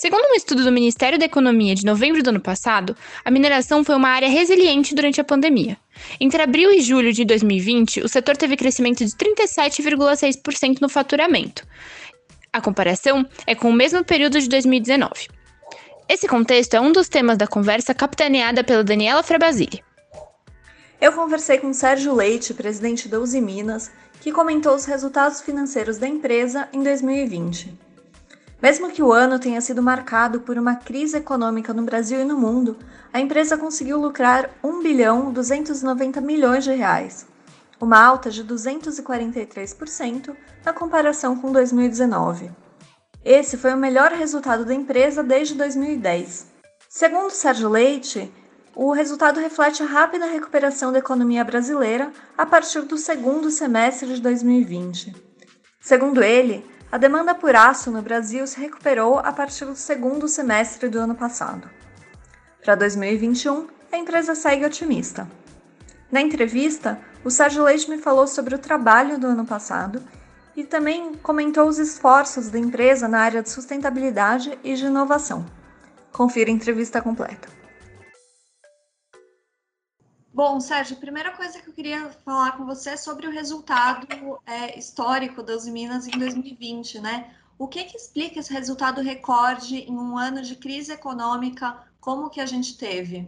Segundo um estudo do Ministério da Economia de novembro do ano passado, a mineração foi uma área resiliente durante a pandemia. Entre abril e julho de 2020, o setor teve crescimento de 37,6% no faturamento. A comparação é com o mesmo período de 2019. Esse contexto é um dos temas da conversa capitaneada pela Daniela Frabasile. Eu conversei com Sérgio Leite, presidente da Uzi Minas, que comentou os resultados financeiros da empresa em 2020. Mesmo que o ano tenha sido marcado por uma crise econômica no Brasil e no mundo, a empresa conseguiu lucrar 1 bilhão 290 milhões de reais, uma alta de 243% na comparação com 2019. Esse foi o melhor resultado da empresa desde 2010. Segundo Sérgio Leite, o resultado reflete a rápida recuperação da economia brasileira a partir do segundo semestre de 2020. Segundo ele, a demanda por aço no Brasil se recuperou a partir do segundo semestre do ano passado. Para 2021, a empresa segue otimista. Na entrevista, o Sérgio Leite me falou sobre o trabalho do ano passado e também comentou os esforços da empresa na área de sustentabilidade e de inovação. Confira a entrevista completa. Bom, Sérgio, a primeira coisa que eu queria falar com você é sobre o resultado é, histórico das Minas em 2020, né? O que, que explica esse resultado recorde em um ano de crise econômica como que a gente teve?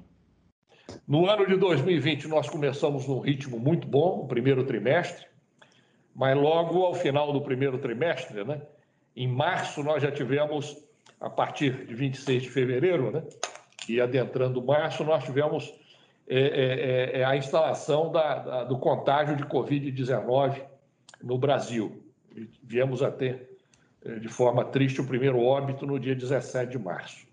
No ano de 2020, nós começamos num ritmo muito bom, o primeiro trimestre, mas logo ao final do primeiro trimestre, né, em março, nós já tivemos, a partir de 26 de fevereiro, né, e adentrando março, nós tivemos é, é, é, é a instalação da, da, do contágio de Covid-19 no Brasil. Viemos a ter, é, de forma triste, o primeiro óbito no dia 17 de março.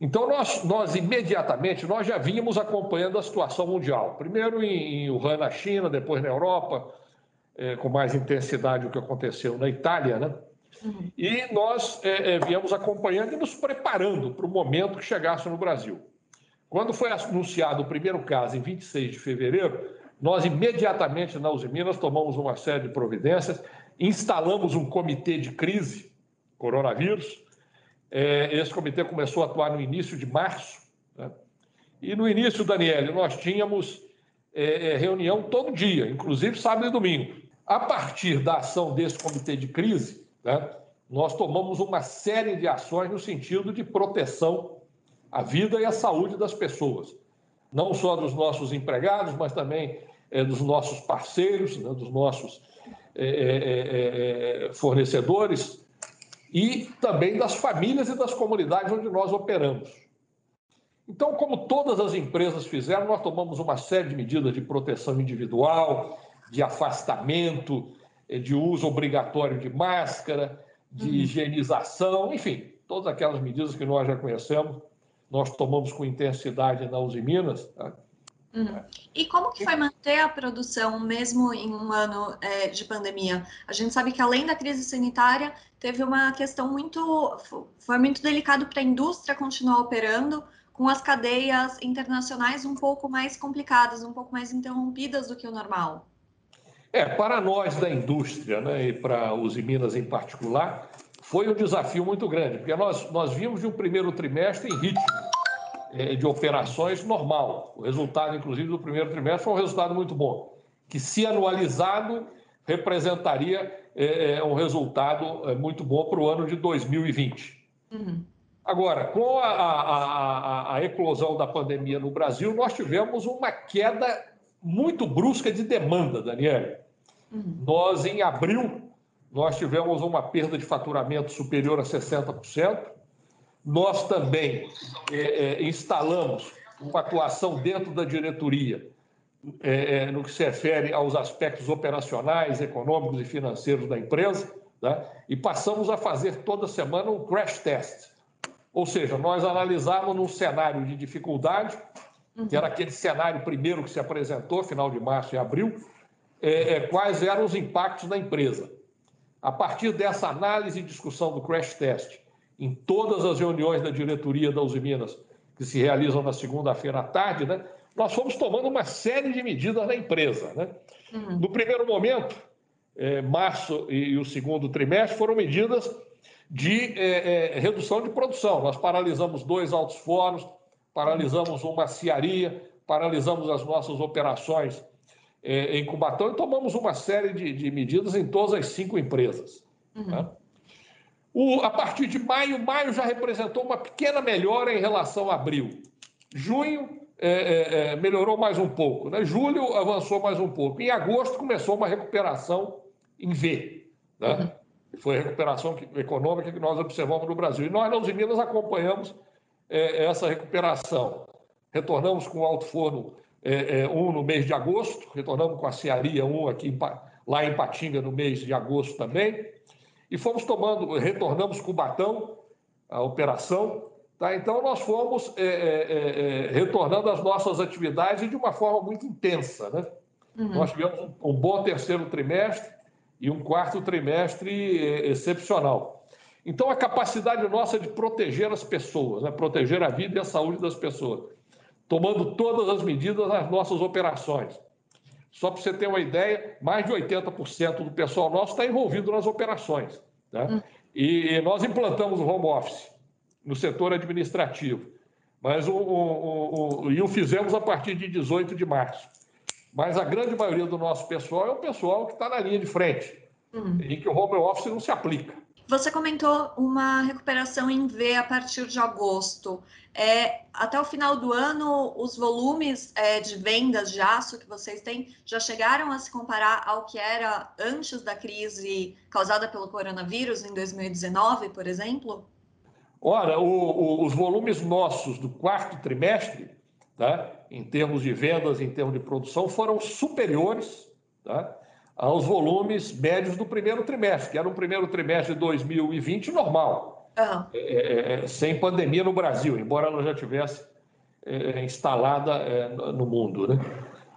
Então, nós, nós imediatamente, nós já vínhamos acompanhando a situação mundial. Primeiro em, em Wuhan, na China, depois na Europa, é, com mais intensidade o que aconteceu na Itália, né? Uhum. E nós é, é, viemos acompanhando e nos preparando para o momento que chegasse no Brasil. Quando foi anunciado o primeiro caso, em 26 de fevereiro, nós imediatamente na Uzi Minas tomamos uma série de providências, instalamos um comitê de crise, coronavírus. É, esse comitê começou a atuar no início de março. Né? E no início, Daniele, nós tínhamos é, é, reunião todo dia, inclusive sábado e domingo. A partir da ação desse comitê de crise, né, nós tomamos uma série de ações no sentido de proteção a vida e a saúde das pessoas, não só dos nossos empregados, mas também é, dos nossos parceiros, né, dos nossos é, fornecedores e também das famílias e das comunidades onde nós operamos. Então, como todas as empresas fizeram, nós tomamos uma série de medidas de proteção individual, de afastamento, de uso obrigatório de máscara, de uhum. higienização, enfim, todas aquelas medidas que nós já conhecemos nós tomamos com intensidade na Uzi Minas. Tá? Uhum. E como que foi manter a produção mesmo em um ano é, de pandemia? A gente sabe que além da crise sanitária, teve uma questão muito, foi muito delicado para a indústria continuar operando, com as cadeias internacionais um pouco mais complicadas, um pouco mais interrompidas do que o normal. É, para nós da indústria, né, e para os Minas em particular, foi um desafio muito grande, porque nós, nós vimos de um primeiro trimestre em ritmo é, de operações normal. O resultado, inclusive, do primeiro trimestre foi um resultado muito bom, que, se anualizado, representaria é, um resultado muito bom para o ano de 2020. Uhum. Agora, com a, a, a, a, eclosão da pandemia no Brasil, nós tivemos uma queda muito brusca de demanda, Daniela. Uhum. Nós, em abril, nós tivemos uma perda de faturamento superior a 60%. Nós também é, é, instalamos uma atuação dentro da diretoria é, é, no que se refere aos aspectos operacionais, econômicos e financeiros da empresa, né? e passamos a fazer toda semana um crash test, Ou seja, nós analisamos num cenário de dificuldade, que era aquele cenário primeiro que se apresentou, final de março e abril, é, é, quais eram os impactos na empresa. A partir dessa análise e discussão do crash test, em todas as reuniões da diretoria da Uzi Minas, que se realizam na segunda-feira à tarde, né, nós fomos tomando uma série de medidas na empresa. Né? Uhum. No primeiro momento, é, março e, e, o segundo trimestre, foram medidas de é, é, redução de produção. Nós paralisamos dois altos fornos, paralisamos uma ciaria, paralisamos as nossas operações é, em Cubatão e tomamos uma série de, de, medidas em todas as cinco empresas. Uhum. Né? O, a partir de maio, maio já representou uma pequena melhora em relação a abril. Junho é, é, é, melhorou mais um pouco. Né? Julho avançou mais um pouco. Em agosto começou uma recuperação em V. Né? Uhum. Foi a recuperação econômica que nós observamos no Brasil. E nós, na Uzi Minas, acompanhamos é, essa recuperação. Retornamos com alto forno é, é, um no mês de agosto, retornamos com a Cearia um aqui lá em Patinga no mês de agosto também, e fomos tomando, retornamos com o Batão, a operação, tá? então nós fomos é, é, é, é retornando às nossas atividades de uma forma muito intensa. Né? Uhum. Nós tivemos um, um bom terceiro trimestre e um quarto trimestre excepcional. Então, a capacidade nossa de proteger as pessoas, né? proteger a vida e a saúde das pessoas, tomando todas as medidas nas nossas operações. Só para você ter uma ideia, mais de 80% do pessoal nosso está envolvido nas operações. Né? Hum. E nós implantamos o home office no setor administrativo, mas o, o, o, e o fizemos a partir de 18 de março. Mas a grande maioria do nosso pessoal é o pessoal que está na linha de frente, uhum. em que o home office não se aplica. Você comentou uma recuperação em V a partir de agosto. É, até o final do ano, os volumes é, de vendas de aço que vocês têm já chegaram a se comparar ao que era antes da crise causada pelo coronavírus em 2019, por exemplo? Ora, o, o, os volumes nossos do quarto trimestre, tá, em termos de vendas, em termos de produção, foram superiores tá, aos volumes médios do primeiro trimestre, que era um primeiro trimestre de 2020 normal, uhum. é, é, sem pandemia no Brasil, embora ela já tivesse é, instalada é, no mundo. Né?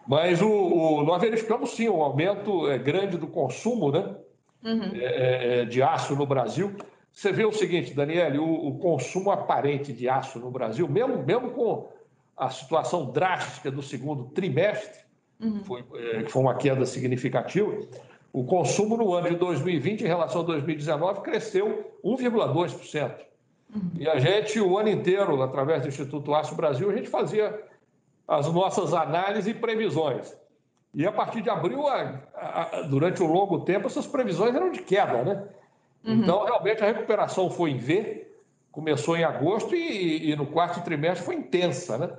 Mas o, o, nós verificamos sim um aumento é, grande do consumo né? Uhum. É, de aço no Brasil. Você vê o seguinte, Daniele, o, o, consumo aparente de aço no Brasil, mesmo, mesmo com a situação drástica do segundo trimestre, uhum. foi, é, foi uma queda significativa. O consumo no ano de 2020 em relação a 2019 cresceu 1,2%. Uhum. E a gente, o ano inteiro, através do Instituto Aço Brasil, a gente fazia as nossas análises e previsões. E a partir de abril, a, a, durante um longo tempo, essas previsões eram de queda, né? Uhum. Então, realmente, a recuperação foi em V, começou em agosto e, e no quarto trimestre foi intensa, né?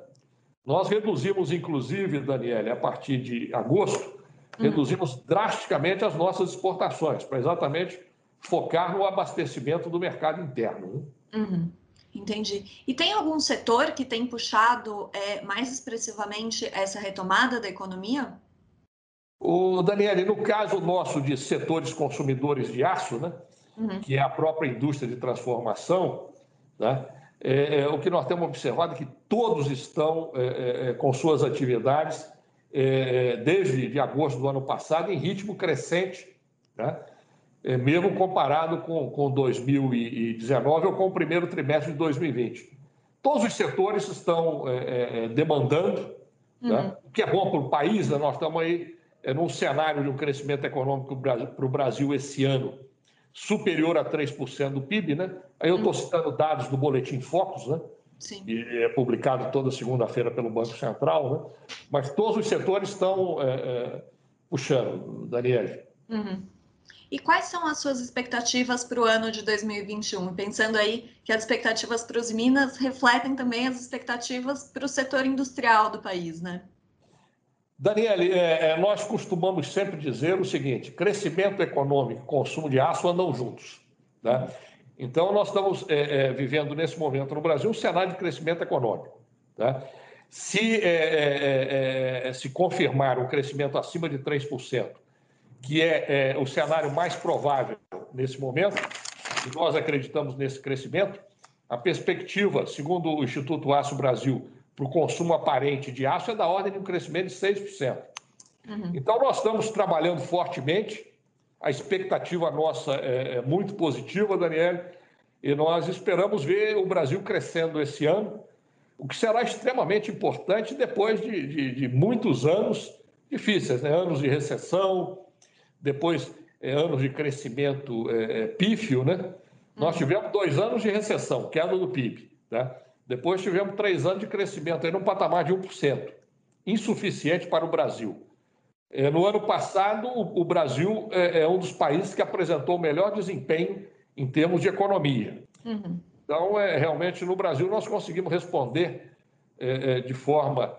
Nós reduzimos, inclusive, Daniele, a partir de agosto, uhum. reduzimos drasticamente as nossas exportações, para exatamente focar no abastecimento do mercado interno. Né? Uhum. Entendi. E tem algum setor que tem puxado é, mais expressivamente essa retomada da economia? O Daniele, no caso nosso de setores consumidores de aço, né, uhum. que é a própria indústria de transformação, né, é, é, o que nós temos observado é que todos estão é, é, é com suas atividades é, desde de agosto do ano passado em ritmo crescente, né? mesmo comparado com, com 2019 ou com o primeiro trimestre de 2020. Todos os setores estão demandando, né? uhum. né? o que é bom para o país, né? nós estamos aí num cenário de um crescimento econômico para o Brasil esse ano superior a 3% do PIB, né? Aí eu estou uhum. citando dados do Boletim Focus, né? Sim. E é publicado toda segunda-feira pelo Banco Central, né? Mas todos os setores estão é, é, puxando, Daniele. Uhum. E quais são as suas expectativas para o ano de 2021? Pensando aí que as expectativas para os Minas refletem também as expectativas para o setor industrial do país, né? Daniele, é, é, nós costumamos sempre dizer o seguinte: crescimento econômico e consumo de aço andam juntos. Né? Então, nós estamos é, é vivendo nesse momento no Brasil um cenário de crescimento econômico. Né? Se, é, é, se confirmar um crescimento acima de 3%, que é, o cenário mais provável nesse momento, e nós acreditamos nesse crescimento, A perspectiva, segundo o Instituto Aço Brasil, para o consumo aparente de aço é da ordem de um crescimento de 6%. Uhum. Então, nós estamos trabalhando fortemente. A expectativa nossa é, é muito positiva, Daniel, e nós esperamos ver o Brasil crescendo esse ano, o que será extremamente importante depois de, de, de muitos anos difíceis, né? anos de recessão, depois é, anos de crescimento é, é pífio, né? Nós uhum. tivemos dois anos de recessão, queda do PIB. Tá? Depois tivemos três anos de crescimento, aí num patamar de 1%, insuficiente para o Brasil. É, no ano passado, o Brasil é, é um dos países que apresentou o melhor desempenho em termos de economia. Uhum. Então, é, realmente, no Brasil, nós conseguimos responder é, é, de forma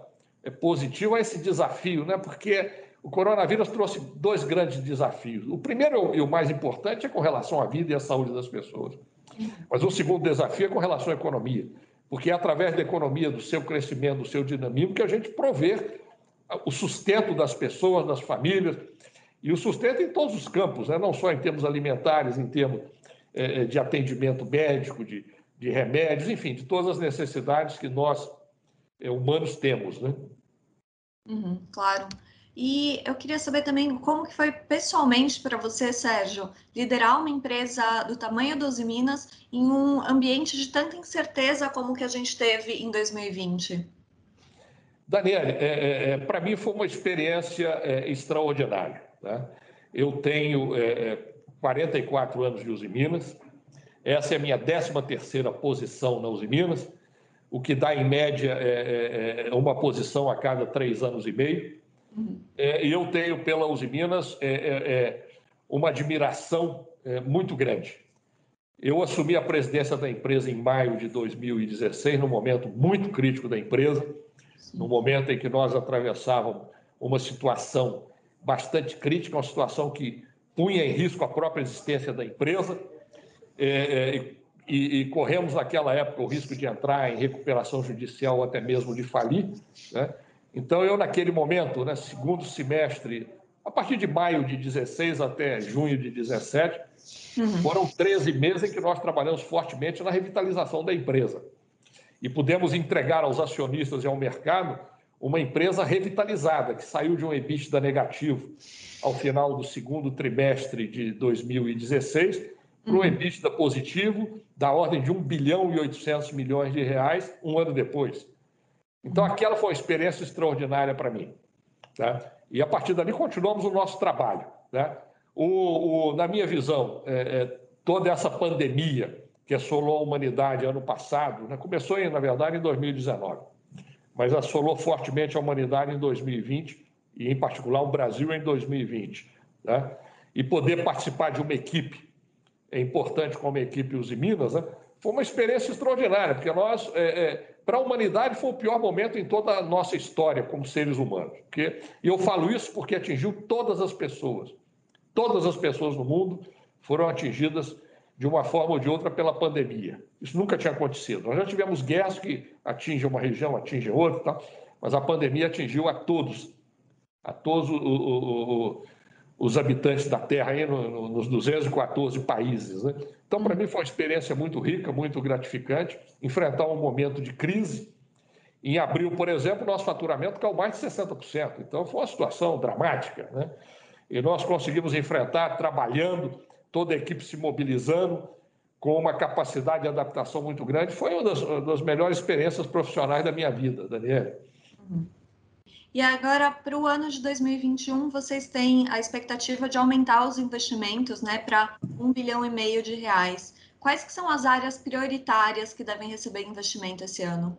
positiva a esse desafio, né? porque o coronavírus trouxe dois grandes desafios. O primeiro e o mais importante é com relação à vida e à saúde das pessoas. Mas o segundo desafio é com relação à economia, porque é através da economia, do seu crescimento, do seu dinamismo, que a gente provê o sustento das pessoas, das famílias, e o sustento em todos os campos, né? não só em termos alimentares, em termos é, de atendimento médico, de, de remédios, enfim, de todas as necessidades que nós, é, humanos, temos. Né? Uhum, claro. E eu queria saber também como que foi pessoalmente para você, Sérgio, liderar uma empresa do tamanho dos Minas em um ambiente de tanta incerteza como que a gente teve em 2020. Daniele, é, é, é para mim foi uma experiência é, extraordinária. Tá? Eu tenho 44 é, anos de Uzi Minas, essa é a minha 13 terceira posição na Uzi Minas, o que dá em média uma posição a cada três anos e meio. Uhum. É, eu tenho pela Uzi Minas uma admiração muito grande. Eu assumi a presidência da empresa em maio de 2016, num momento muito crítico da empresa, Sim. no momento em que nós atravessávamos uma situação bastante crítica, uma situação que punha em risco a própria existência da empresa. É, e, e, corremos naquela época o risco de entrar em recuperação judicial ou até mesmo de falir. Né? Então, eu, naquele momento, né, segundo semestre, a partir de maio de 16 até junho de 17, uhum. foram 13 meses em que nós trabalhamos fortemente na revitalização da empresa. E pudemos entregar aos acionistas e ao mercado uma empresa revitalizada, que saiu de um EBITDA negativo ao final do segundo trimestre de 2016 para um uhum. EBITDA positivo da ordem de 1 bilhão e 800 milhões de reais um ano depois. Então, aquela foi uma experiência extraordinária para mim. Né? E a partir dali continuamos o nosso trabalho. Né? O, o, na minha visão, é, é, toda essa pandemia que assolou a humanidade ano passado, né? começou, na verdade, em 2019, mas assolou fortemente a humanidade em 2020 e, em particular, o Brasil em 2020. Né? E poder participar de uma equipe, é importante como a equipe Uzi Minas, né? foi uma experiência extraordinária, porque nós é, é para a humanidade foi o pior momento em toda a nossa história como seres humanos. Porque, e eu falo isso porque atingiu todas as pessoas. Todas as pessoas no mundo foram atingidas de uma forma ou de outra pela pandemia. Isso nunca tinha acontecido. Nós já tivemos guerras que atingem uma região, atingem outra, tá? mas a pandemia atingiu a todos, a todos o, o, o, os habitantes da Terra aí no, no, nos 214 países. Né? Então, para mim, foi uma experiência muito rica, muito gratificante, enfrentar um momento de crise. Em abril, por exemplo, nosso faturamento caiu mais de 60%. Então, foi uma situação dramática. Né? E nós conseguimos enfrentar trabalhando, toda a equipe se mobilizando, com uma capacidade de adaptação muito grande. Foi uma das, uma das melhores experiências profissionais da minha vida, Daniela. Uhum. E agora, para o ano de 2021, vocês têm a expectativa de aumentar os investimentos né, para um bilhão e meio de reais. Quais que são as áreas prioritárias que devem receber investimento esse ano?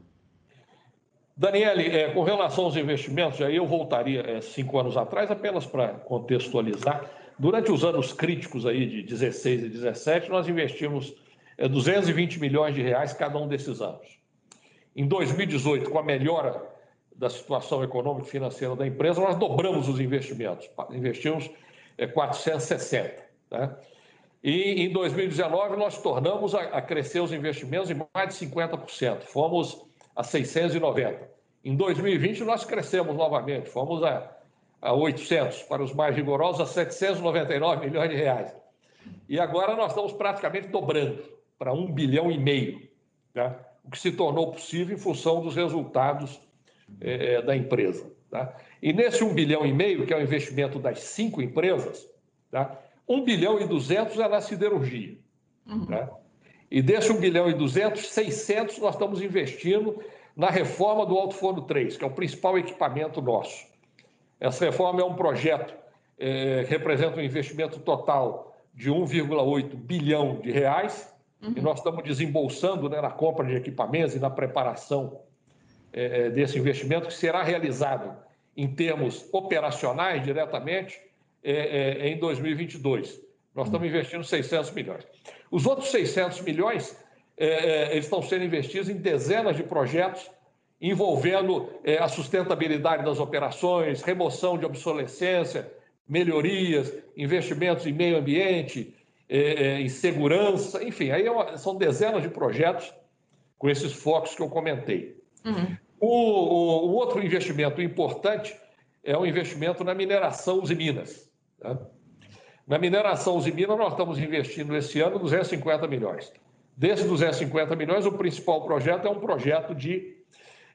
Daniele, é, com relação aos investimentos, aí eu voltaria é, cinco anos atrás, apenas para contextualizar. Durante os anos críticos aí de 16 e 17, nós investimos é, 220 milhões de reais cada um desses anos. Em 2018, com a melhora da situação econômica e financeira da empresa, nós dobramos os investimentos, investimos 460. É, né? E em 2019 nós tornamos a crescer os investimentos em mais de 50%, fomos a 690. Em 2020 nós crescemos novamente, fomos a, a 800, para os mais rigorosos, a 799 milhões de reais. E agora nós estamos praticamente dobrando para 1 bilhão e meio. tá? o que se tornou possível em função dos resultados é, da empresa. Tá? E nesse 1 bilhão e meio, que é o investimento das cinco empresas, tá? 1 bilhão e 200 é na siderurgia. Uhum. Tá? E desse 1 bilhão e 200, 600 nós estamos investindo na reforma do Alto Forno 3, que é o principal equipamento nosso. Essa reforma é um projeto é, que representa um investimento total de 1,8 bilhão de reais, uhum. e nós estamos desembolsando né, na compra de equipamentos e na preparação é, é desse investimento, que será realizado em termos operacionais diretamente é, é, em 2022. Nós estamos investindo 600 milhões. Os outros 600 milhões é, é, eles estão sendo investidos em dezenas de projetos envolvendo é, a sustentabilidade das operações, remoção de obsolescência, melhorias, investimentos em meio ambiente, é, em segurança, enfim, aí é são dezenas de projetos com esses focos que eu comentei. Uhum. O, o, o, outro investimento importante é o investimento na mineração e minas. Tá? Na mineração e minas, nós estamos investindo esse ano 250 milhões. Desses 250 milhões, o principal projeto é um projeto de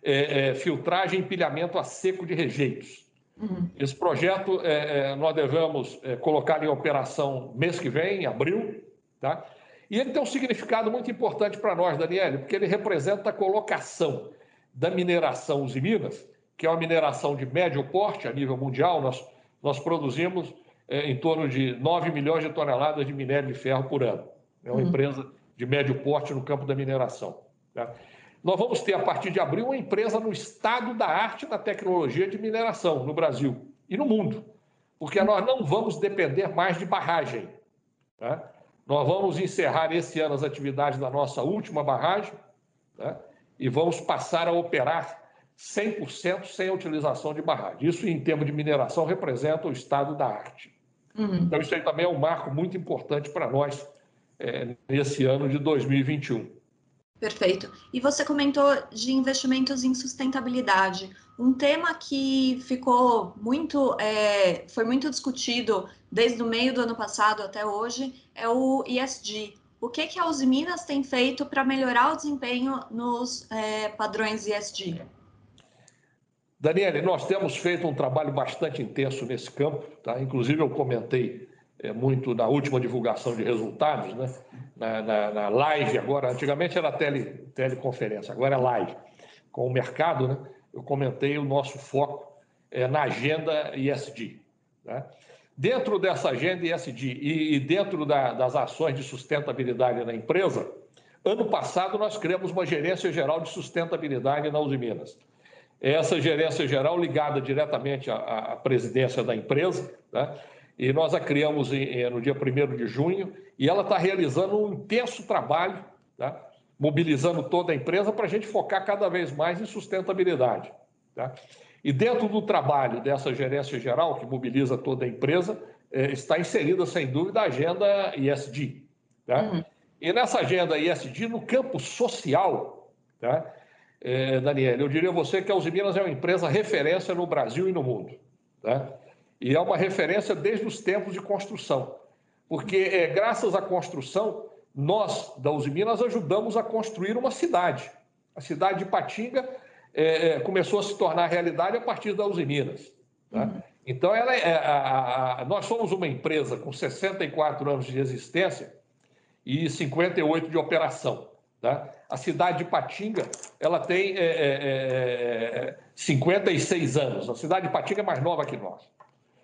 é, é, filtragem e empilhamento a seco de rejeitos. Uhum. Esse projeto é, é nós devemos colocar em operação mês que vem, em abril, tá? E ele tem um significado muito importante para nós, Daniele, porque ele representa a colocação da mineração Uzi Minas, que é uma mineração de médio porte a nível mundial. Nós, nós produzimos é, em torno de 9 milhões de toneladas de minério de ferro por ano. É uma uhum. empresa de médio porte no campo da mineração. Tá? Nós vamos ter, a partir de abril, uma empresa no estado da arte da tecnologia de mineração no Brasil e no mundo, porque nós não vamos depender mais de barragem. Tá? Nós vamos encerrar esse ano as atividades da nossa última barragem tá? e vamos passar a operar 100% sem a utilização de barragem. Isso, em termos de mineração, representa o estado da arte. Uhum. Então, isso aí também é um marco muito importante para nós é, nesse ano de 2021. Perfeito. E você comentou de investimentos em sustentabilidade. Um tema que ficou muito, é, foi muito discutido desde o meio do ano passado até hoje é o ESG. O que, que a Uzi Minas tem feito para melhorar o desempenho nos é, padrões ESG? Daniele, nós temos feito um trabalho bastante intenso nesse campo, tá? Inclusive eu comentei é, muito na última divulgação de resultados, né? na, na, na live agora, antigamente era tele, teleconferência, agora é live, com o mercado, né? eu comentei o nosso foco é, na agenda ISD. Né? Dentro dessa agenda ISD e, e dentro da, das ações de sustentabilidade na empresa, ano passado nós criamos uma gerência geral de sustentabilidade na Uzi Minas. Essa gerência geral ligada diretamente à, à presidência da empresa, né? E nós a criamos em, no dia 1 de junho, e ela está realizando um intenso trabalho, tá? mobilizando toda a empresa para a gente focar cada vez mais em sustentabilidade. Tá? E dentro do trabalho dessa gerência geral, que mobiliza toda a empresa, é, está inserida, sem dúvida, a agenda ISD. Tá? Uhum. E nessa agenda ISD, no campo social, tá? É, Daniel, eu diria a você que a Uzi Minas é uma empresa referência no Brasil e no mundo. Tá? E é uma referência desde os tempos de construção, porque é, graças à construção, nós, da Uzi Minas, ajudamos a construir uma cidade. A cidade de Patinga é, é começou a se tornar realidade a partir da Uzi Minas. Tá? Uhum. Então, ela é, a, a, nós somos uma empresa com 64 anos de existência e 58 de operação. Tá? A cidade de Patinga ela tem é, é, 56 é, anos. A cidade de Patinga é mais nova que nós.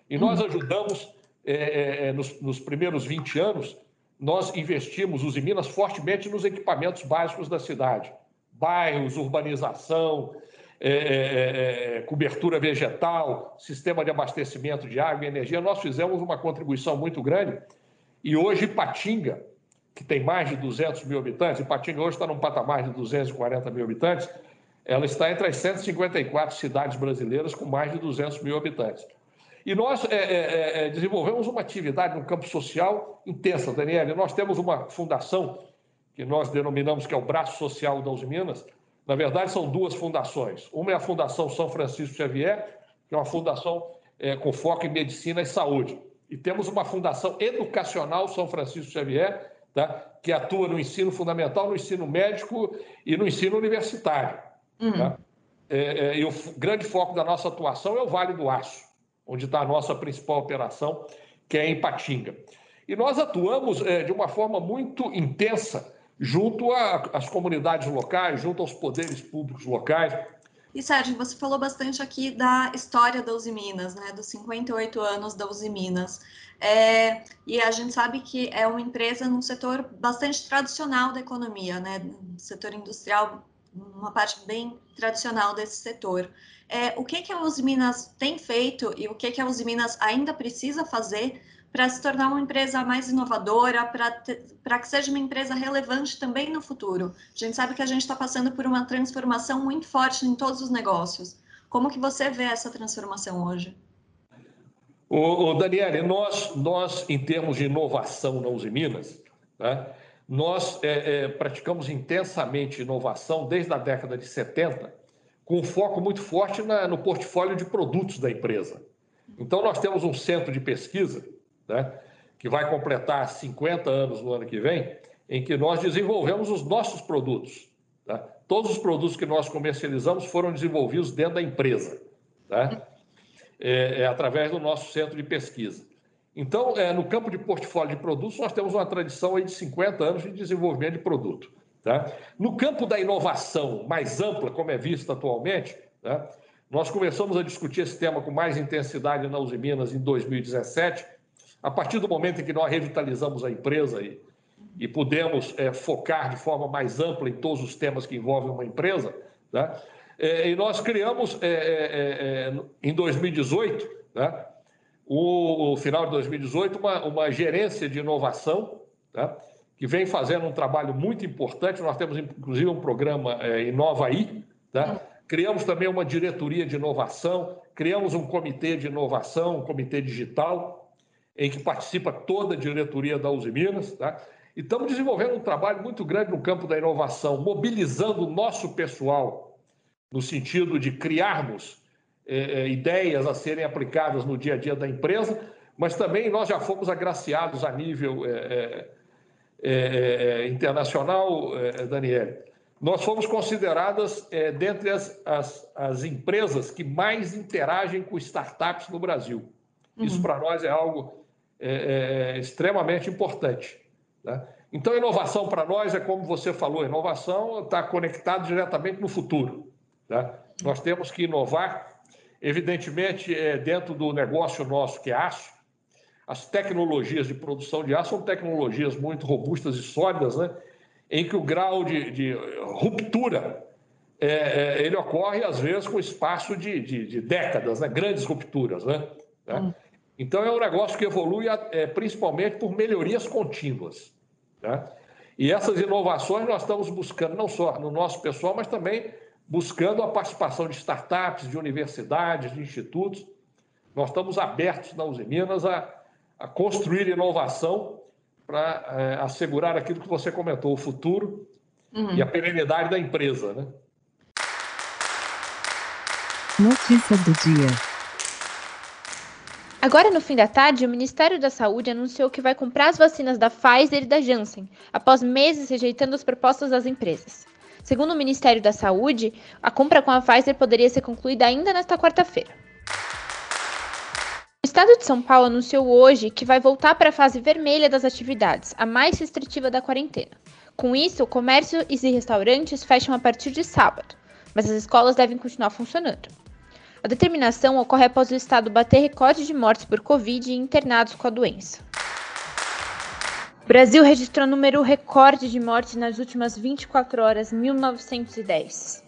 E nós ajudamos, é, é, é nos, nos, primeiros 20 anos, nós investimos, os Minas, fortemente nos equipamentos básicos da cidade. Bairros, urbanização, é, é, é, cobertura vegetal, sistema de abastecimento de água e energia. Nós fizemos uma contribuição muito grande. E hoje, Patinga, que tem mais de 200 mil habitantes, e Patinga hoje está num patamar de 240 mil habitantes, ela está entre as 154 cidades brasileiras com mais de 200 mil habitantes. E nós é, é, é, é, desenvolvemos uma atividade no campo social intensa, Daniela. Nós temos uma fundação que nós denominamos que é o Braço Social da Minas. Na verdade, são duas fundações. Uma é a Fundação São Francisco Xavier, que é uma fundação é, com foco em medicina e saúde. E temos uma Fundação Educacional São Francisco Xavier, tá? que atua no ensino fundamental, no ensino médico e no ensino universitário. Uhum. Tá? É, é, e o grande foco da nossa atuação é o Vale do Aço, onde está a nossa principal operação, que é em Patinga. E nós atuamos é, de uma forma muito intensa junto às comunidades locais, junto aos poderes públicos locais. E Sérgio, você falou bastante aqui da história da Uzi Minas, né, dos 58 anos da Uzi Minas. É, e a gente sabe que é uma empresa num setor bastante tradicional da economia, né, setor industrial, uma parte bem tradicional desse setor. É, o que, que a Uzi Minas tem feito e o que, que a Uzi Minas ainda precisa fazer para se tornar uma empresa mais inovadora, para que seja uma empresa relevante também no futuro. A gente sabe que a gente está passando por uma transformação muito forte em todos os negócios. Como que você vê essa transformação hoje? O, Daniele, nós, nós, em termos de inovação na Uzi Minas, né, nós é, é, praticamos intensamente inovação desde a década de 70, com foco muito forte na, no portfólio de produtos da empresa. Então, nós temos um centro de pesquisa né, que vai completar 50 anos no ano que vem, em que nós desenvolvemos os nossos produtos. Tá? Todos os produtos que nós comercializamos foram desenvolvidos dentro da empresa, tá? é, é, através do nosso centro de pesquisa. Então, é, no campo de portfólio de produtos, nós temos uma tradição aí de 50 anos de desenvolvimento de produto. Tá? No campo da inovação mais ampla, como é visto atualmente, tá? nós começamos a discutir esse tema com mais intensidade na Uzi Minas em 2017, a partir do momento em que nós revitalizamos a empresa e, e pudemos é, focar de forma mais ampla em todos os temas que envolvem uma empresa, né? É, e nós criamos é, é, é, é em 2018, né? O, o, final de 2018, uma, uma gerência de inovação, né? que vem fazendo um trabalho muito importante. Nós temos, inclusive, um programa é, Inovaí, tá? criamos também uma diretoria de inovação, criamos um comitê de inovação, um comitê digital, em que participa toda a diretoria da Uzi Minas, tá? E estamos desenvolvendo um trabalho muito grande no campo da inovação, mobilizando o nosso pessoal no sentido de criarmos é, é, ideias a serem aplicadas no dia a dia da empresa, mas também nós já fomos agraciados a nível é, é, é, é internacional, Daniel. Nós fomos consideradas dentre as, as, as empresas que mais interagem com startups no Brasil. Isso uhum. para nós é algo extremamente importante. Né? Então, inovação para nós é como você falou, inovação está conectada diretamente no futuro. Né? Nós temos que inovar, evidentemente, é, dentro do negócio nosso, que é aço, as tecnologias de produção de aço são tecnologias muito robustas e sólidas, né? em que o grau de, de ruptura é, é, ele ocorre, às vezes, com espaço de, de, de décadas, né? grandes rupturas. Né? Hum. Então, é um negócio que evolui é, principalmente por melhorias contínuas. Né? E essas inovações nós estamos buscando, não só no nosso pessoal, mas também buscando a participação de startups, de universidades, de institutos. Nós estamos abertos na Uzi Minas a, a construir inovação para é, assegurar aquilo que você comentou, o futuro uhum. e a perenidade da empresa. Né? Notícia do dia. Agora, no fim da tarde, o Ministério da Saúde anunciou que vai comprar as vacinas da Pfizer e da Janssen, após meses rejeitando as propostas das empresas. Segundo o Ministério da Saúde, a compra com a Pfizer poderia ser concluída ainda nesta quarta-feira. O estado de São Paulo anunciou hoje que vai voltar para a fase vermelha das atividades, a mais restritiva da quarentena. Com isso, o comércio e restaurantes fecham a partir de sábado, mas as escolas devem continuar funcionando. A determinação ocorre após o estado bater recorde de mortes por Covid e internados com a doença. Brasil registrou número recorde de mortes nas últimas 24 horas, 1910.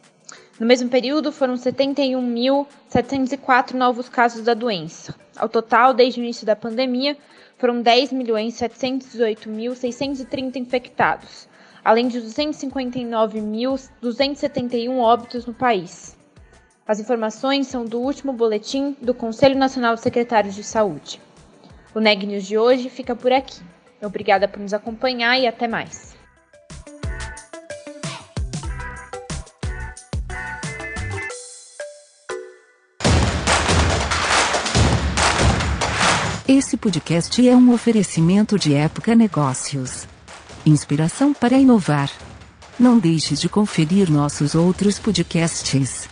No mesmo período, foram 71.704 novos casos da doença. Ao total, desde o início da pandemia, foram 10.718.630 infectados, além de 259.271 óbitos no país. As informações são do último boletim do Conselho Nacional de Secretários de Saúde. O Neg News de hoje fica por aqui. Obrigada por nos acompanhar e até mais. Esse podcast é um oferecimento de Época Negócios. inspiração para inovar. Não deixe de conferir nossos outros podcasts.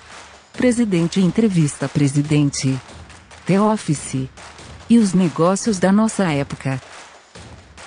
Presidente Entrevista Presidente. The Office. E os negócios da nossa época.